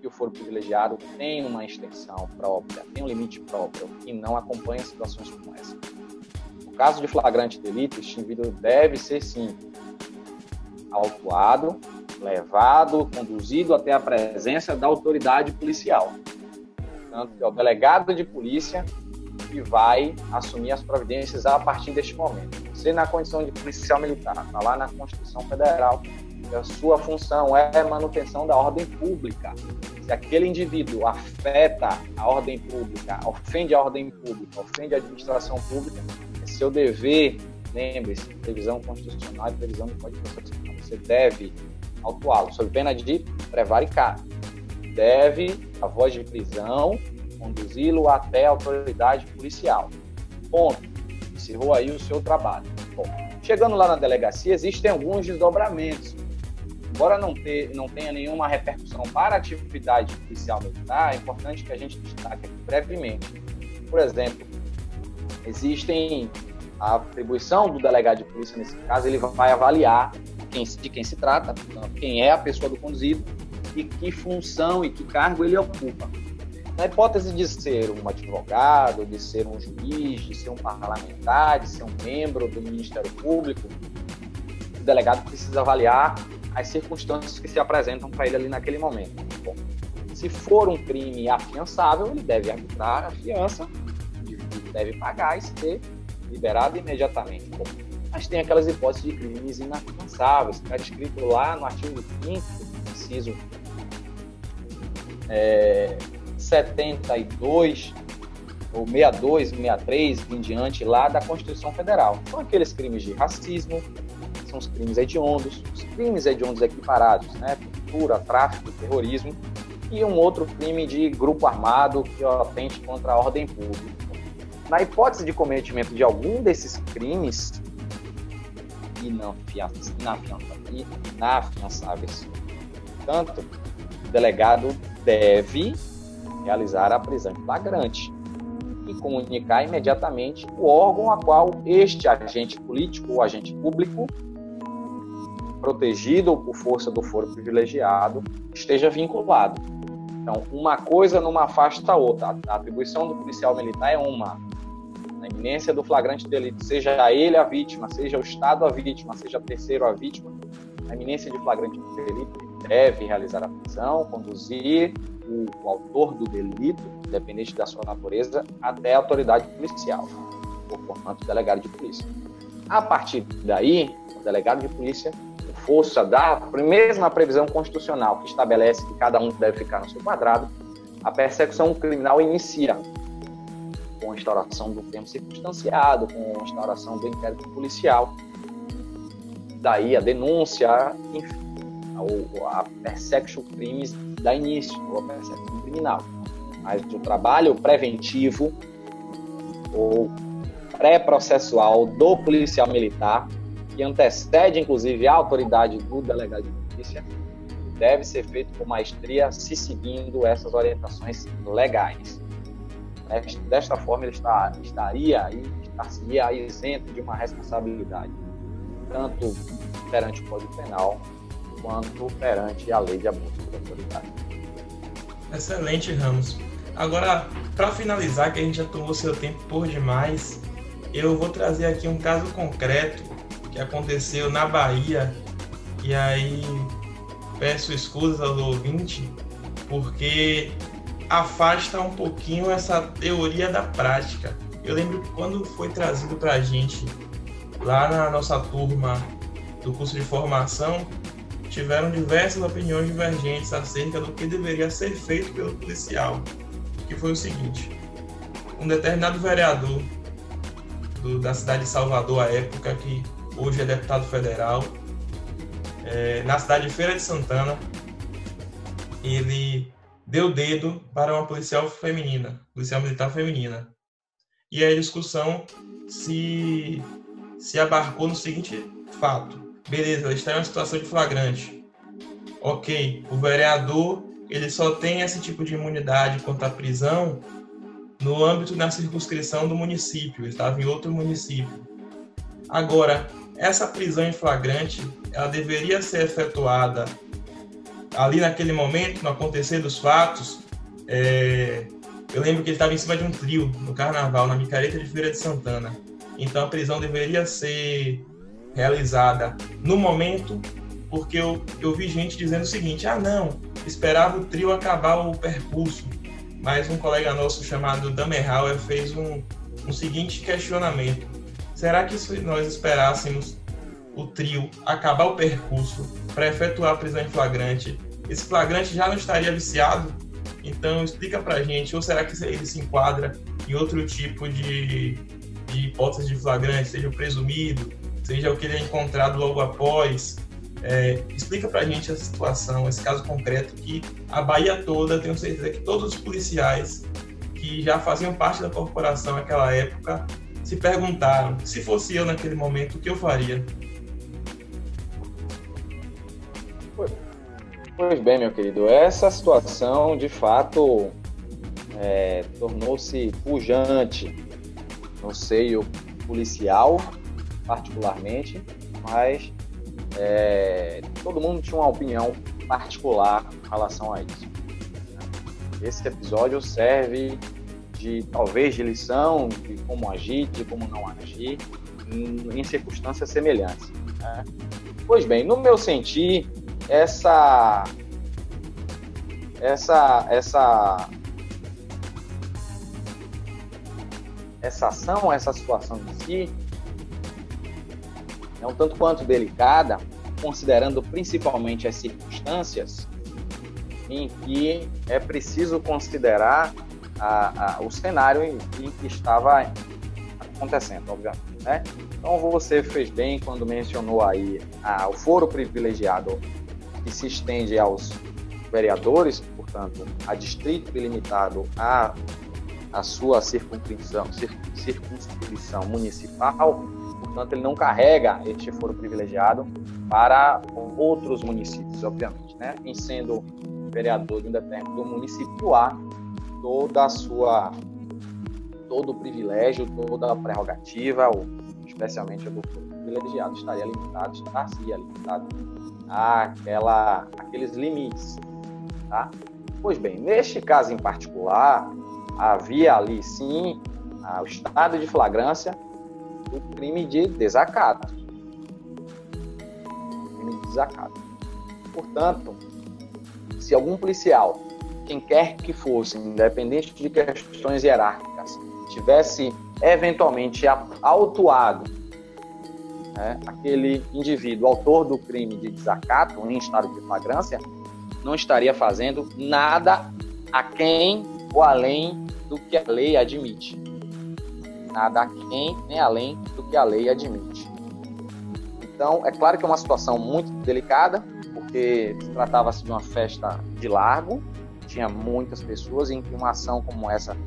o foro privilegiado tem uma extensão própria, tem um limite próprio e não acompanha situações como essa. No caso de flagrante delito, este indivíduo deve ser, sim, autuado, levado, conduzido até a presença da autoridade policial. Portanto, é o delegado de polícia que vai assumir as providências a partir deste momento. Você, na condição de policial militar, está lá na Constituição Federal, a sua função é manutenção da ordem pública. Se aquele indivíduo afeta a ordem pública, ofende a ordem pública, ofende a administração pública, é seu dever, lembre-se, previsão constitucional e previsão do Código Penal. Você deve autuá-lo, sob pena de prevaricar. Deve, a voz de prisão, conduzi-lo até a autoridade policial. Ponto. Encerrou aí o seu trabalho. Bom, chegando lá na delegacia, existem alguns desdobramentos embora não, ter, não tenha nenhuma repercussão para a atividade policial militar, é importante que a gente destaque brevemente. Por exemplo, existem a atribuição do delegado de polícia, nesse caso, ele vai avaliar quem, de quem se trata, quem é a pessoa do conduzido e que função e que cargo ele ocupa. Na hipótese de ser um advogado, de ser um juiz, de ser um parlamentar, de ser um membro do Ministério Público, o delegado precisa avaliar as circunstâncias que se apresentam para ele ali naquele momento. Bom, se for um crime afiançável, ele deve arbitrar a fiança, deve pagar e ser liberado imediatamente. Bom, mas tem aquelas hipóteses de crimes inafiançáveis, que está descrito lá no artigo 5 inciso é, 72 ou 62, 63 em diante lá da Constituição Federal. São aqueles crimes de racismo, são os crimes hediondos, os crimes hediondos equiparados, né? tortura, tráfico, terrorismo, e um outro crime de grupo armado que atente contra a ordem pública. Na hipótese de cometimento de algum desses crimes inafiançáveis, tanto o delegado deve realizar a prisão em flagrante e comunicar imediatamente o órgão a qual este agente político ou agente público protegido ou por força do foro privilegiado esteja vinculado. Então, uma coisa não afasta a outra. A atribuição do policial militar é uma. Na iminência do flagrante delito, seja ele a vítima, seja o Estado a vítima, seja terceiro a vítima, na iminência de flagrante delito, deve realizar a prisão, conduzir o, o autor do delito, independente da sua natureza, até a autoridade policial, ou portanto, delegado de polícia. A partir daí, o delegado de polícia força da mesma previsão constitucional que estabelece que cada um deve ficar no seu quadrado, a persecução criminal inicia com a instauração do termo circunstanciado, com a instauração do inquérito policial. Daí a denúncia, enfim, a persecution crimes dá início, ou a persecução criminal. Mas o trabalho preventivo ou pré-processual do policial militar que antecede, inclusive, a autoridade do delegado de polícia, deve ser feito com maestria, se seguindo essas orientações legais. Desta forma, ele está, estaria e estaria isento de uma responsabilidade, tanto perante o Código Penal, quanto perante a lei de abuso de autoridade. Excelente, Ramos. Agora, para finalizar, que a gente já tomou seu tempo por demais, eu vou trazer aqui um caso concreto que aconteceu na Bahia. E aí peço escusas ao ouvinte, porque afasta um pouquinho essa teoria da prática. Eu lembro que quando foi trazido para a gente lá na nossa turma do curso de formação, tiveram diversas opiniões divergentes acerca do que deveria ser feito pelo policial, que foi o seguinte: um determinado vereador do, da cidade de Salvador à época que hoje é deputado federal, é, na cidade de Feira de Santana, ele deu dedo para uma policial feminina, policial militar feminina. E a discussão se, se abarcou no seguinte fato. Beleza, ela está em uma situação de flagrante. Ok, o vereador ele só tem esse tipo de imunidade contra a prisão no âmbito da circunscrição do município, ele estava em outro município. Agora, essa prisão em flagrante, ela deveria ser efetuada ali naquele momento, no acontecer dos fatos. É... Eu lembro que ele estava em cima de um trio no carnaval, na micareta de Feira de Santana. Então a prisão deveria ser realizada no momento, porque eu, eu vi gente dizendo o seguinte: ah, não, esperava o trio acabar o percurso. Mas um colega nosso chamado Damerhauer fez um, um seguinte questionamento Será que se nós esperássemos o trio acabar o percurso para efetuar a prisão em flagrante, esse flagrante já não estaria viciado? Então explica para gente, ou será que ele se enquadra em outro tipo de, de hipótese de flagrante, seja o presumido, seja o que ele é encontrado logo após? É, explica para gente essa situação, esse caso concreto que a Bahia toda, tenho certeza que todos os policiais que já faziam parte da corporação naquela época se perguntaram: se fosse eu naquele momento, o que eu faria? Pois bem, meu querido, essa situação de fato é, tornou-se pujante no seio policial, particularmente, mas é, todo mundo tinha uma opinião particular em relação a isso. Esse episódio serve de talvez de lição de como agir, de como não agir em, em circunstâncias semelhantes. Né? Pois bem, no meu sentir, essa essa essa essa ação, essa situação em si é um tanto quanto delicada, considerando principalmente as circunstâncias em que é preciso considerar a, a, o cenário em, em, que estava acontecendo, obviamente. Né? Então você fez bem quando mencionou aí a, o foro privilegiado que se estende aos vereadores, portanto, a distrito limitado a a sua circunscrição, circunscrição municipal, portanto, ele não carrega este foro privilegiado para outros municípios, obviamente, né? Em sendo vereador de um determinado município A, toda a sua todo o privilégio, toda a prerrogativa, ou especialmente do privilegiado, estaria limitado, estaria limitado àquela, àqueles limites, tá? Pois bem, neste caso em particular, havia ali sim o estado de flagrância do crime de desacato. Crime de desacato. Portanto, se algum policial, quem quer que fosse, independente de questões hierárquicas, tivesse eventualmente autuado né, aquele indivíduo autor do crime de desacato em estado de flagrância, não estaria fazendo nada a quem ou além do que a lei admite. Nada aquém nem além do que a lei admite. Então, é claro que é uma situação muito delicada, porque tratava-se de uma festa de largo, tinha muitas pessoas, em que uma ação como essa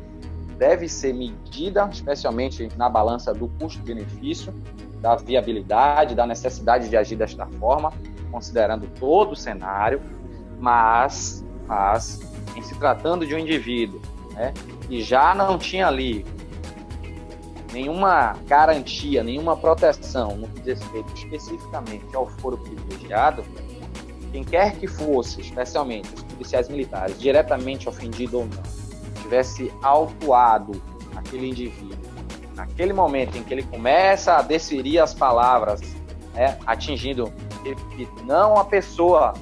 deve ser medida, especialmente na balança do custo-benefício, da viabilidade, da necessidade de agir desta forma, considerando todo o cenário, mas, mas em se tratando de um indivíduo né, que já não tinha ali nenhuma garantia, nenhuma proteção no que diz respeito especificamente ao foro privilegiado, quem quer que fosse, especialmente os policiais militares, diretamente ofendido ou não, tivesse autuado aquele indivíduo, naquele momento em que ele começa a desferir as palavras, né, atingindo, não a pessoa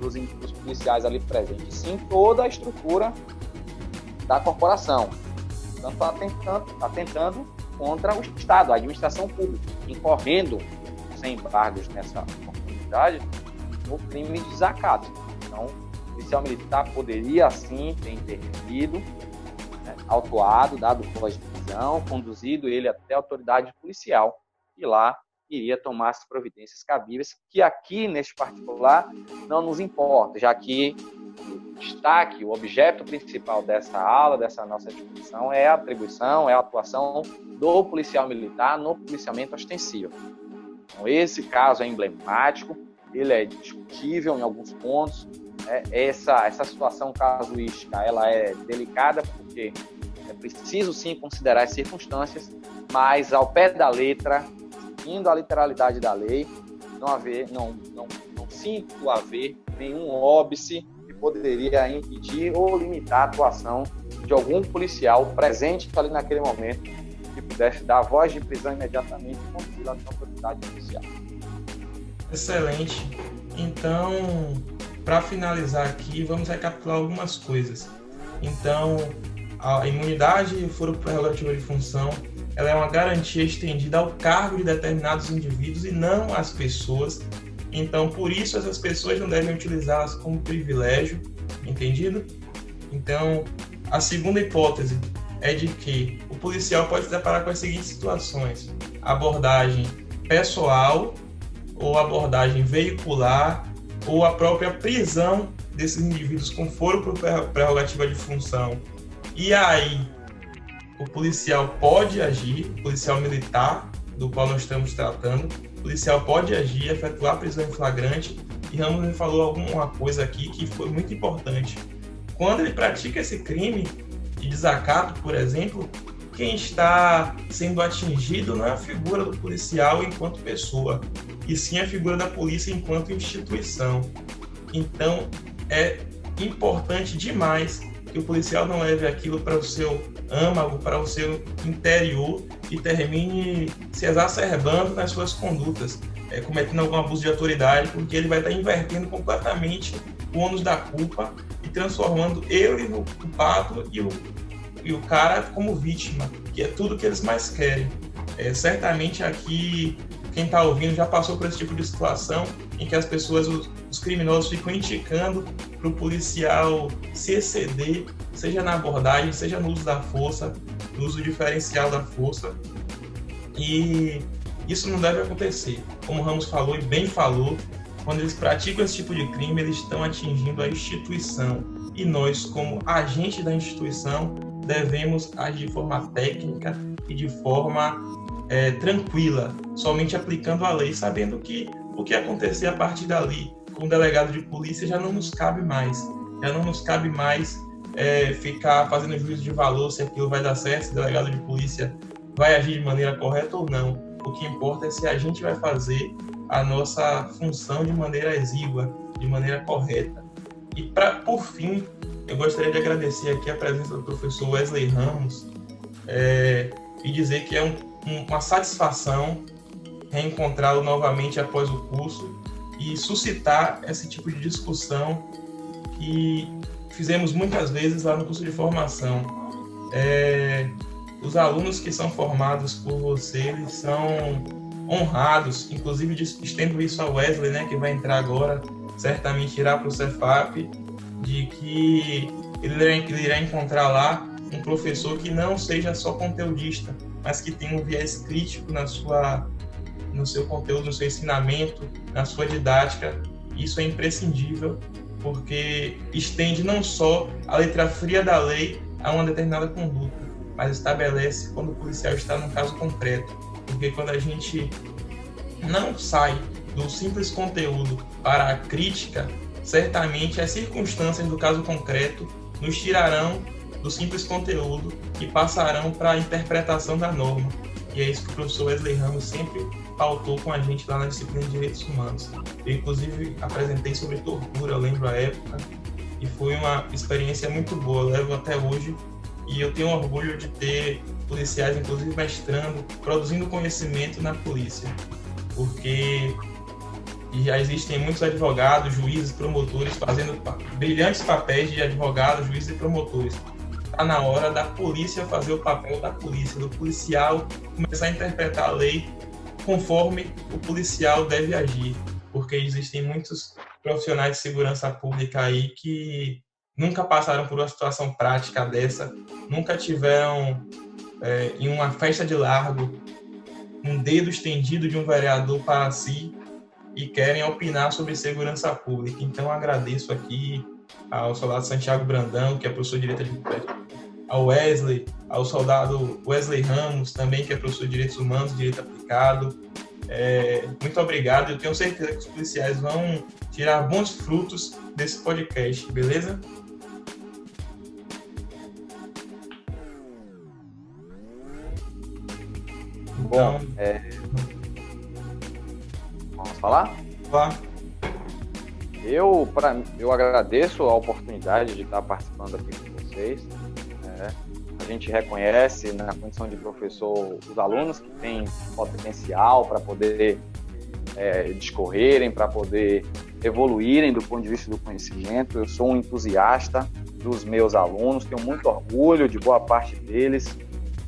dos, dos policiais ali presentes, sim toda a estrutura da corporação. Então está tentando, tá tentando contra o Estado, a administração pública, incorrendo sem embargos nessa oportunidade no crime de desacato. Então, o policial militar poderia sim ter intervido, né, autuado, dado voz de prisão, conduzido ele até a autoridade policial e lá iria tomar as providências cabíveis, que aqui, neste particular, não nos importa, já que destaque, o objeto principal dessa aula, dessa nossa discussão, é a atribuição, é a atuação do policial militar no policiamento ostensivo. Então, esse caso é emblemático, ele é discutível em alguns pontos. Né? Essa, essa situação casuística ela é delicada, porque é preciso sim considerar as circunstâncias, mas ao pé da letra, indo à literalidade da lei, não haver, não, não, não sinto haver nenhum óbice poderia impedir ou limitar a atuação de algum policial presente ali naquele momento que pudesse dar a voz de prisão imediatamente e conduzir a autoridade policial. Excelente. Então, para finalizar aqui, vamos recapitular algumas coisas. Então, a imunidade e foro prerrogativa de função, ela é uma garantia estendida ao cargo de determinados indivíduos e não às pessoas então, por isso, essas pessoas não devem utilizá-las como privilégio, entendido? Então, a segunda hipótese é de que o policial pode se deparar com as seguintes situações: abordagem pessoal, ou abordagem veicular, ou a própria prisão desses indivíduos com foro por prerrogativa de função. E aí, o policial pode agir, o policial militar, do qual nós estamos tratando, policial pode agir, efetuar prisão em flagrante. E Ramos falou alguma coisa aqui que foi muito importante. Quando ele pratica esse crime de desacato, por exemplo, quem está sendo atingido não é a figura do policial enquanto pessoa, e sim a figura da polícia enquanto instituição. Então, é importante demais que o policial não leve aquilo para o seu âmago, para o seu interior e termine se exacerbando nas suas condutas, é, cometendo algum abuso de autoridade, porque ele vai estar invertendo completamente o ônus da culpa e transformando ele no culpado e o, e o cara como vítima, que é tudo que eles mais querem. É, certamente aqui quem está ouvindo já passou por esse tipo de situação em que as pessoas, os, os criminosos, ficam indicando para o policial se exceder, seja na abordagem, seja no uso da força, no uso diferencial da força. E isso não deve acontecer. Como o Ramos falou e bem falou, quando eles praticam esse tipo de crime, eles estão atingindo a instituição. E nós, como agente da instituição, devemos agir de forma técnica e de forma é, tranquila, somente aplicando a lei, sabendo que o que acontecer a partir dali com o delegado de polícia já não nos cabe mais. Já não nos cabe mais é, ficar fazendo juízo de valor se aquilo vai dar certo, se o delegado de polícia vai agir de maneira correta ou não. O que importa é se a gente vai fazer a nossa função de maneira exígua, de maneira correta. E pra, por fim, eu gostaria de agradecer aqui a presença do professor Wesley Ramos é, e dizer que é um, uma satisfação reencontrá-lo novamente após o curso e suscitar esse tipo de discussão que fizemos muitas vezes lá no curso de formação. É, os alunos que são formados por você, eles são honrados, inclusive estendo isso a Wesley, né, que vai entrar agora, certamente irá para o Cefap, de que ele irá, encontrar lá um professor que não seja só conteudista, mas que tenha um viés crítico na sua, no seu conteúdo, no seu ensinamento, na sua didática. Isso é imprescindível, porque estende não só a letra fria da lei a uma determinada conduta, mas estabelece quando o policial está num caso concreto. Porque quando a gente não sai do simples conteúdo para a crítica, certamente as circunstâncias do caso concreto nos tirarão do simples conteúdo e passarão para a interpretação da norma. E é isso que o professor Wesley Ramos sempre pautou com a gente lá na disciplina de Direitos Humanos. Eu, inclusive, apresentei sobre tortura, eu lembro a época, e foi uma experiência muito boa, eu levo até hoje, e eu tenho orgulho de ter policiais, inclusive mestrando, produzindo conhecimento na polícia, porque já existem muitos advogados, juízes, promotores fazendo brilhantes papéis de advogados, juízes e promotores. Está na hora da polícia fazer o papel da polícia, do policial começar a interpretar a lei conforme o policial deve agir, porque existem muitos profissionais de segurança pública aí que nunca passaram por uma situação prática dessa, nunca tiveram é, em uma festa de largo um dedo estendido de um vereador para si e querem opinar sobre segurança pública. Então agradeço aqui ao soldado Santiago Brandão, que é professor de Direito de ao Wesley, ao soldado Wesley Ramos, também que é professor de Direitos Humanos e Direito Aplicado. É, muito obrigado. Eu tenho certeza que os policiais vão tirar bons frutos desse podcast, beleza? Bom, então, é... vamos falar? Vá. Eu, pra, eu agradeço a oportunidade de estar participando aqui com vocês. Né? A gente reconhece na condição de professor os alunos que têm potencial para poder é, discorrerem, para poder evoluírem do ponto de vista do conhecimento. Eu sou um entusiasta dos meus alunos, tenho muito orgulho de boa parte deles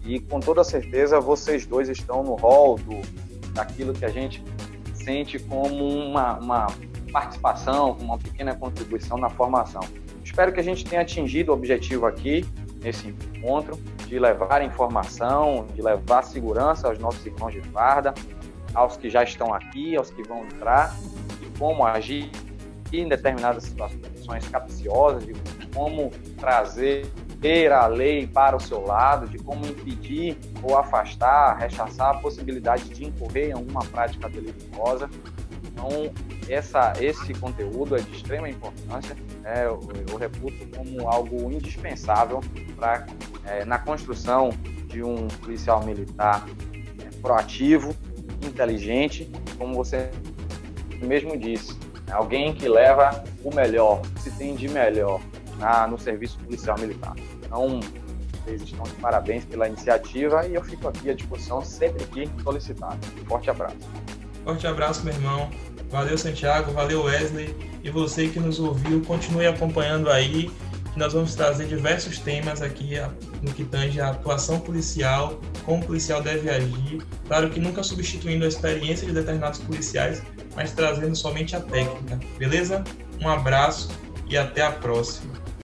e com toda certeza vocês dois estão no hall do, daquilo que a gente sente como uma, uma participação, uma pequena contribuição na formação. Espero que a gente tenha atingido o objetivo aqui nesse encontro de levar informação, de levar segurança aos nossos irmãos de farda, aos que já estão aqui, aos que vão entrar, de como agir em determinadas situações capciosas, de como trazer a lei para o seu lado, de como impedir ou afastar, rechaçar a possibilidade de incorrer em alguma prática delituosa. Então, essa, esse conteúdo é de extrema importância, né? eu, eu reputo como algo indispensável para é, na construção de um policial militar é, proativo, inteligente, como você mesmo disse, alguém que leva o melhor, se tem de melhor na, no serviço policial militar. Então, vocês estão de parabéns pela iniciativa e eu fico aqui à disposição sempre que solicitado. Forte abraço. Forte abraço, meu irmão. Valeu, Santiago. Valeu, Wesley. E você que nos ouviu, continue acompanhando aí. Nós vamos trazer diversos temas aqui no que tange a atuação policial, como o policial deve agir. Claro que nunca substituindo a experiência de determinados policiais, mas trazendo somente a técnica. Beleza? Um abraço e até a próxima.